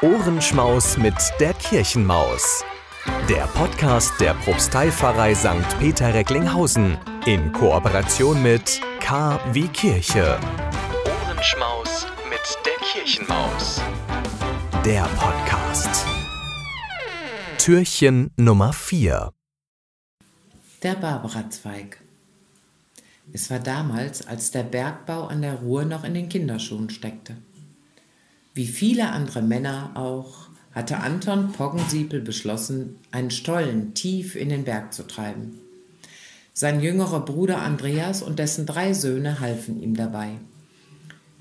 Ohrenschmaus mit der Kirchenmaus. Der Podcast der Propsteipfarrei St. Peter Recklinghausen in Kooperation mit K wie Kirche. Ohrenschmaus mit der Kirchenmaus. Der Podcast. Türchen Nummer 4. Der Barbara-Zweig. Es war damals, als der Bergbau an der Ruhr noch in den Kinderschuhen steckte. Wie viele andere Männer auch, hatte Anton Poggensiepel beschlossen, einen Stollen tief in den Berg zu treiben. Sein jüngerer Bruder Andreas und dessen drei Söhne halfen ihm dabei.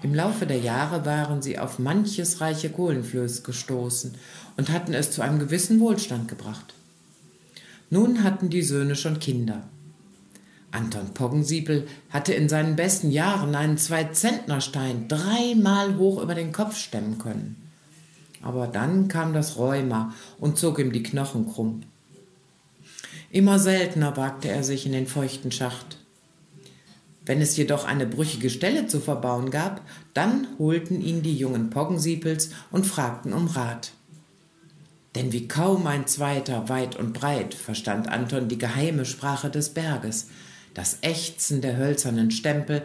Im Laufe der Jahre waren sie auf manches reiche Kohlenflöß gestoßen und hatten es zu einem gewissen Wohlstand gebracht. Nun hatten die Söhne schon Kinder. Anton Poggensiepel hatte in seinen besten Jahren einen Zwei-Zentner-Stein dreimal hoch über den Kopf stemmen können. Aber dann kam das Rheuma und zog ihm die Knochen krumm. Immer seltener wagte er sich in den feuchten Schacht. Wenn es jedoch eine brüchige Stelle zu verbauen gab, dann holten ihn die jungen Poggensiepels und fragten um Rat. Denn wie kaum ein zweiter weit und breit verstand Anton die geheime Sprache des Berges, das Ächzen der hölzernen Stempel,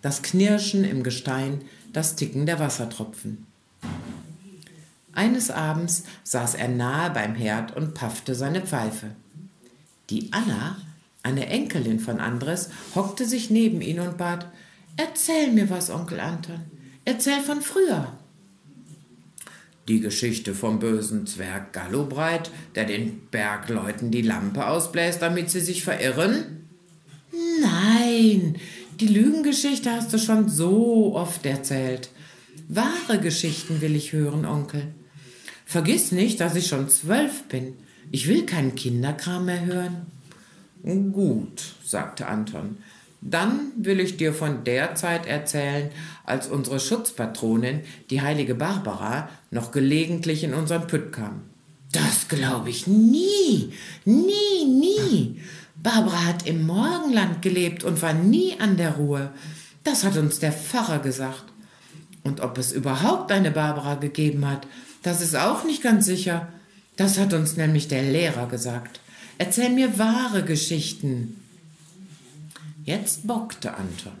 das Knirschen im Gestein, das Ticken der Wassertropfen. Eines Abends saß er nahe beim Herd und paffte seine Pfeife. Die Anna, eine Enkelin von Andres, hockte sich neben ihn und bat: Erzähl mir was, Onkel Anton. Erzähl von früher. Die Geschichte vom bösen Zwerg Gallobreit, der den Bergleuten die Lampe ausbläst, damit sie sich verirren? Nein, die Lügengeschichte hast du schon so oft erzählt. Wahre Geschichten will ich hören, Onkel. Vergiss nicht, dass ich schon zwölf bin. Ich will keinen Kinderkram mehr hören. Gut, sagte Anton. Dann will ich dir von der Zeit erzählen, als unsere Schutzpatronin, die heilige Barbara, noch gelegentlich in unseren Pütt kam. Das glaube ich nie, nie, nie. Barbara hat im Morgenland gelebt und war nie an der Ruhe. Das hat uns der Pfarrer gesagt. Und ob es überhaupt eine Barbara gegeben hat, das ist auch nicht ganz sicher. Das hat uns nämlich der Lehrer gesagt. Erzähl mir wahre Geschichten. Jetzt bockte Anton.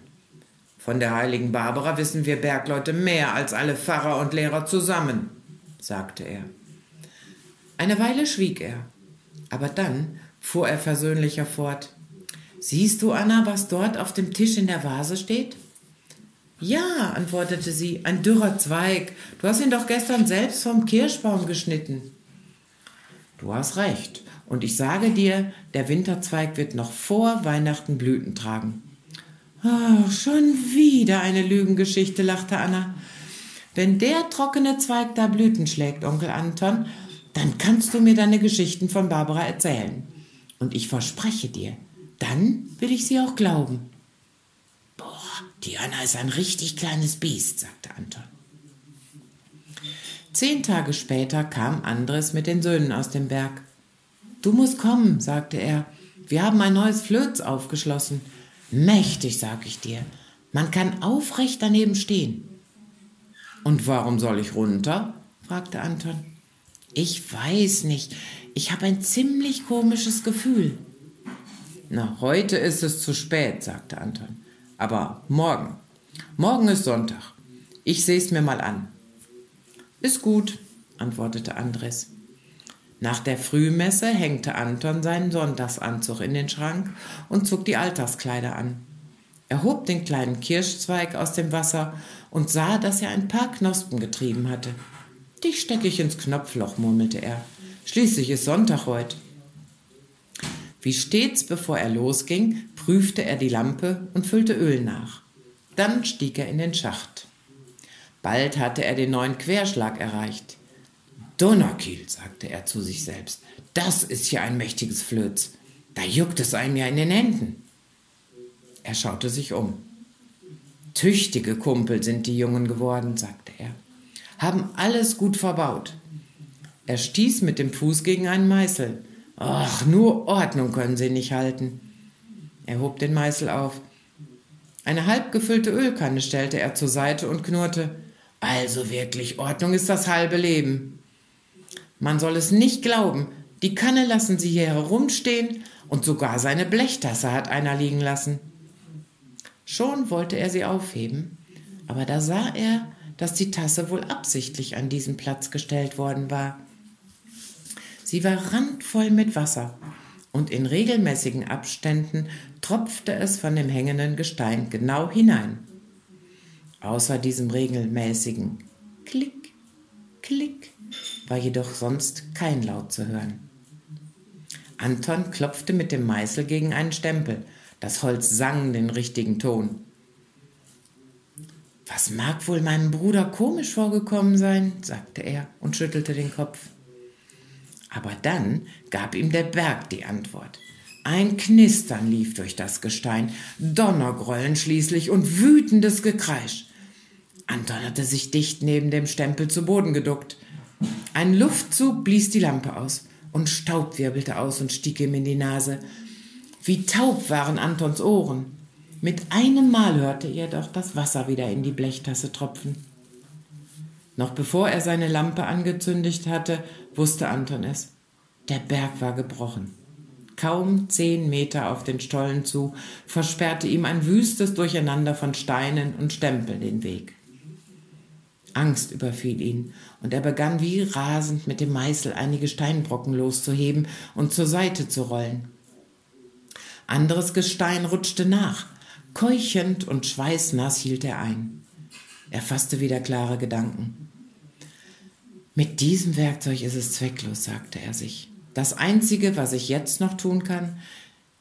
Von der heiligen Barbara wissen wir Bergleute mehr als alle Pfarrer und Lehrer zusammen, sagte er. Eine Weile schwieg er, aber dann fuhr er versöhnlicher fort. Siehst du, Anna, was dort auf dem Tisch in der Vase steht? Ja, antwortete sie, ein dürrer Zweig. Du hast ihn doch gestern selbst vom Kirschbaum geschnitten. Du hast recht. Und ich sage dir, der Winterzweig wird noch vor Weihnachten Blüten tragen. Oh, schon wieder eine Lügengeschichte, lachte Anna. Wenn der trockene Zweig da Blüten schlägt, Onkel Anton, dann kannst du mir deine Geschichten von Barbara erzählen. Und ich verspreche dir, dann will ich sie auch glauben. Boah, die Anna ist ein richtig kleines Biest, sagte Anton. Zehn Tage später kam Andres mit den Söhnen aus dem Berg. Du musst kommen, sagte er. Wir haben ein neues Flöz aufgeschlossen. Mächtig, sag ich dir. Man kann aufrecht daneben stehen. Und warum soll ich runter? fragte Anton. Ich weiß nicht. Ich habe ein ziemlich komisches Gefühl. Na, heute ist es zu spät, sagte Anton. Aber morgen. Morgen ist Sonntag. Ich seh's mir mal an. Ist gut, antwortete Andres. Nach der Frühmesse hängte Anton seinen Sonntagsanzug in den Schrank und zog die Alltagskleider an. Er hob den kleinen Kirschzweig aus dem Wasser und sah, dass er ein paar Knospen getrieben hatte. Dich stecke ich ins Knopfloch, murmelte er. Schließlich ist Sonntag heute. Wie stets, bevor er losging, prüfte er die Lampe und füllte Öl nach. Dann stieg er in den Schacht. Bald hatte er den neuen Querschlag erreicht. Donnerkiel, sagte er zu sich selbst, das ist ja ein mächtiges Flöz. Da juckt es einem ja in den Händen. Er schaute sich um. Tüchtige Kumpel sind die Jungen geworden, sagte er, haben alles gut verbaut. Er stieß mit dem Fuß gegen einen Meißel. Ach, nur Ordnung können sie nicht halten. Er hob den Meißel auf. Eine halb gefüllte Ölkanne stellte er zur Seite und knurrte. Also wirklich, Ordnung ist das halbe Leben. Man soll es nicht glauben, die Kanne lassen sie hier herumstehen und sogar seine Blechtasse hat einer liegen lassen. Schon wollte er sie aufheben, aber da sah er, dass die Tasse wohl absichtlich an diesen Platz gestellt worden war. Sie war randvoll mit Wasser, und in regelmäßigen Abständen tropfte es von dem hängenden Gestein genau hinein. Außer diesem regelmäßigen Klick, Klick war jedoch sonst kein Laut zu hören. Anton klopfte mit dem Meißel gegen einen Stempel. Das Holz sang den richtigen Ton. Was mag wohl meinem Bruder komisch vorgekommen sein, sagte er und schüttelte den Kopf. Aber dann gab ihm der Berg die Antwort. Ein Knistern lief durch das Gestein, Donnergrollen schließlich und wütendes Gekreisch. Anton hatte sich dicht neben dem Stempel zu Boden geduckt. Ein Luftzug blies die Lampe aus und Staub wirbelte aus und stieg ihm in die Nase. Wie taub waren Antons Ohren. Mit einem Mal hörte er doch das Wasser wieder in die Blechtasse tropfen. Noch bevor er seine Lampe angezündigt hatte, wusste Anton es. Der Berg war gebrochen. Kaum zehn Meter auf den Stollen zu, versperrte ihm ein wüstes Durcheinander von Steinen und Stempeln den Weg. Angst überfiel ihn, und er begann wie rasend mit dem Meißel einige Steinbrocken loszuheben und zur Seite zu rollen. Anderes Gestein rutschte nach, keuchend und schweißnass hielt er ein. Er fasste wieder klare Gedanken. Mit diesem Werkzeug ist es zwecklos, sagte er sich. Das Einzige, was ich jetzt noch tun kann,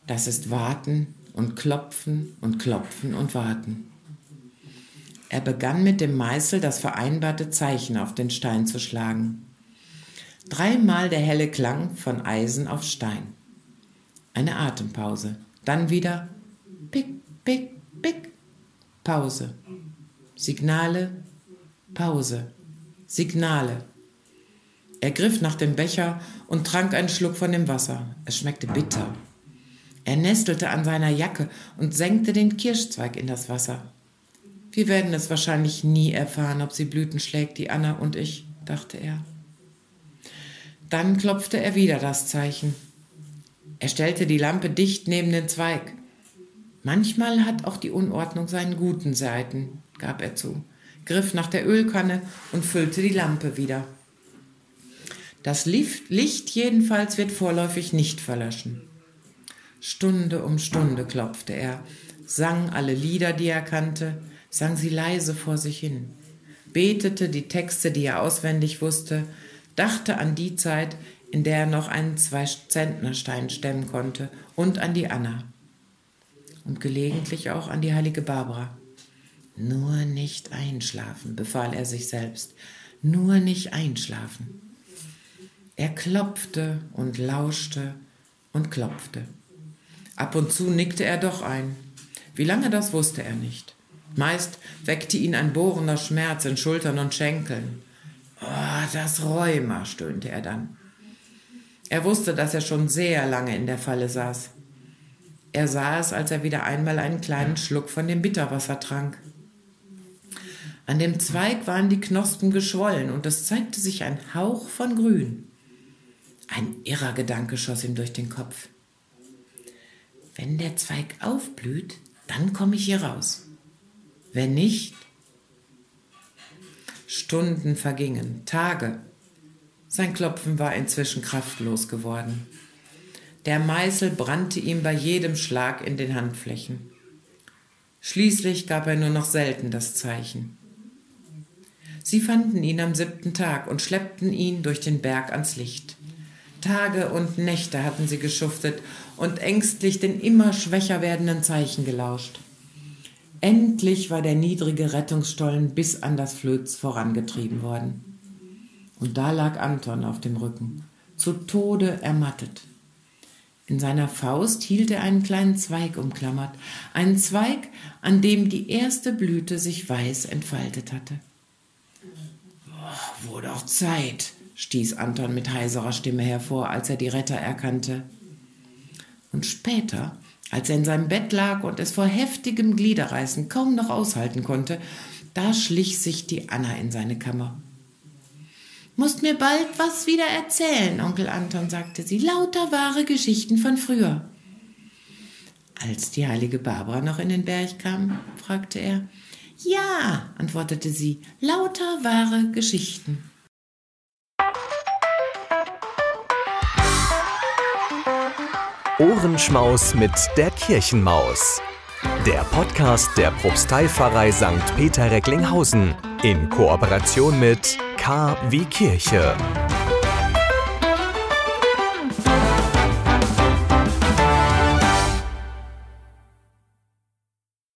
das ist warten und klopfen und klopfen und warten. Er begann mit dem Meißel das vereinbarte Zeichen auf den Stein zu schlagen. Dreimal der helle Klang von Eisen auf Stein. Eine Atempause. Dann wieder Pick, Pick, Pick. Pause. Signale, Pause. Signale. Er griff nach dem Becher und trank einen Schluck von dem Wasser. Es schmeckte bitter. Er nestelte an seiner Jacke und senkte den Kirschzweig in das Wasser. Wir werden es wahrscheinlich nie erfahren, ob sie Blüten schlägt, die Anna und ich, dachte er. Dann klopfte er wieder das Zeichen. Er stellte die Lampe dicht neben den Zweig. Manchmal hat auch die Unordnung seinen guten Seiten, gab er zu, griff nach der Ölkanne und füllte die Lampe wieder. Das Licht jedenfalls wird vorläufig nicht verlöschen. Stunde um Stunde klopfte er, sang alle Lieder, die er kannte, sang sie leise vor sich hin, betete die Texte, die er auswendig wusste, dachte an die Zeit, in der er noch einen Zwei-Zentnerstein stemmen konnte und an die Anna und gelegentlich auch an die heilige Barbara. Nur nicht einschlafen, befahl er sich selbst, nur nicht einschlafen. Er klopfte und lauschte und klopfte. Ab und zu nickte er doch ein. Wie lange das wusste er nicht. Meist weckte ihn ein bohrender Schmerz in Schultern und Schenkeln. Oh, das Rheuma, stöhnte er dann. Er wusste, dass er schon sehr lange in der Falle saß. Er sah es, als er wieder einmal einen kleinen Schluck von dem Bitterwasser trank. An dem Zweig waren die Knospen geschwollen und es zeigte sich ein Hauch von Grün. Ein irrer Gedanke schoss ihm durch den Kopf. Wenn der Zweig aufblüht, dann komme ich hier raus. Wenn nicht, Stunden vergingen, Tage. Sein Klopfen war inzwischen kraftlos geworden. Der Meißel brannte ihm bei jedem Schlag in den Handflächen. Schließlich gab er nur noch selten das Zeichen. Sie fanden ihn am siebten Tag und schleppten ihn durch den Berg ans Licht. Tage und Nächte hatten sie geschuftet und ängstlich den immer schwächer werdenden Zeichen gelauscht. Endlich war der niedrige Rettungsstollen bis an das Flöz vorangetrieben worden. Und da lag Anton auf dem Rücken, zu Tode ermattet. In seiner Faust hielt er einen kleinen Zweig umklammert, einen Zweig, an dem die erste Blüte sich weiß entfaltet hatte. Oh, wurde auch Zeit, stieß Anton mit heiserer Stimme hervor, als er die Retter erkannte. Und später, als er in seinem Bett lag und es vor heftigem Gliederreißen kaum noch aushalten konnte, da schlich sich die Anna in seine Kammer. Musst mir bald was wieder erzählen, Onkel Anton, sagte sie. Lauter wahre Geschichten von früher. Als die heilige Barbara noch in den Berg kam, fragte er. Ja, antwortete sie, lauter wahre Geschichten. Ohrenschmaus mit der Kirchenmaus. Der Podcast der Propsteipfarrei St. Peter Recklinghausen in Kooperation mit K wie Kirche.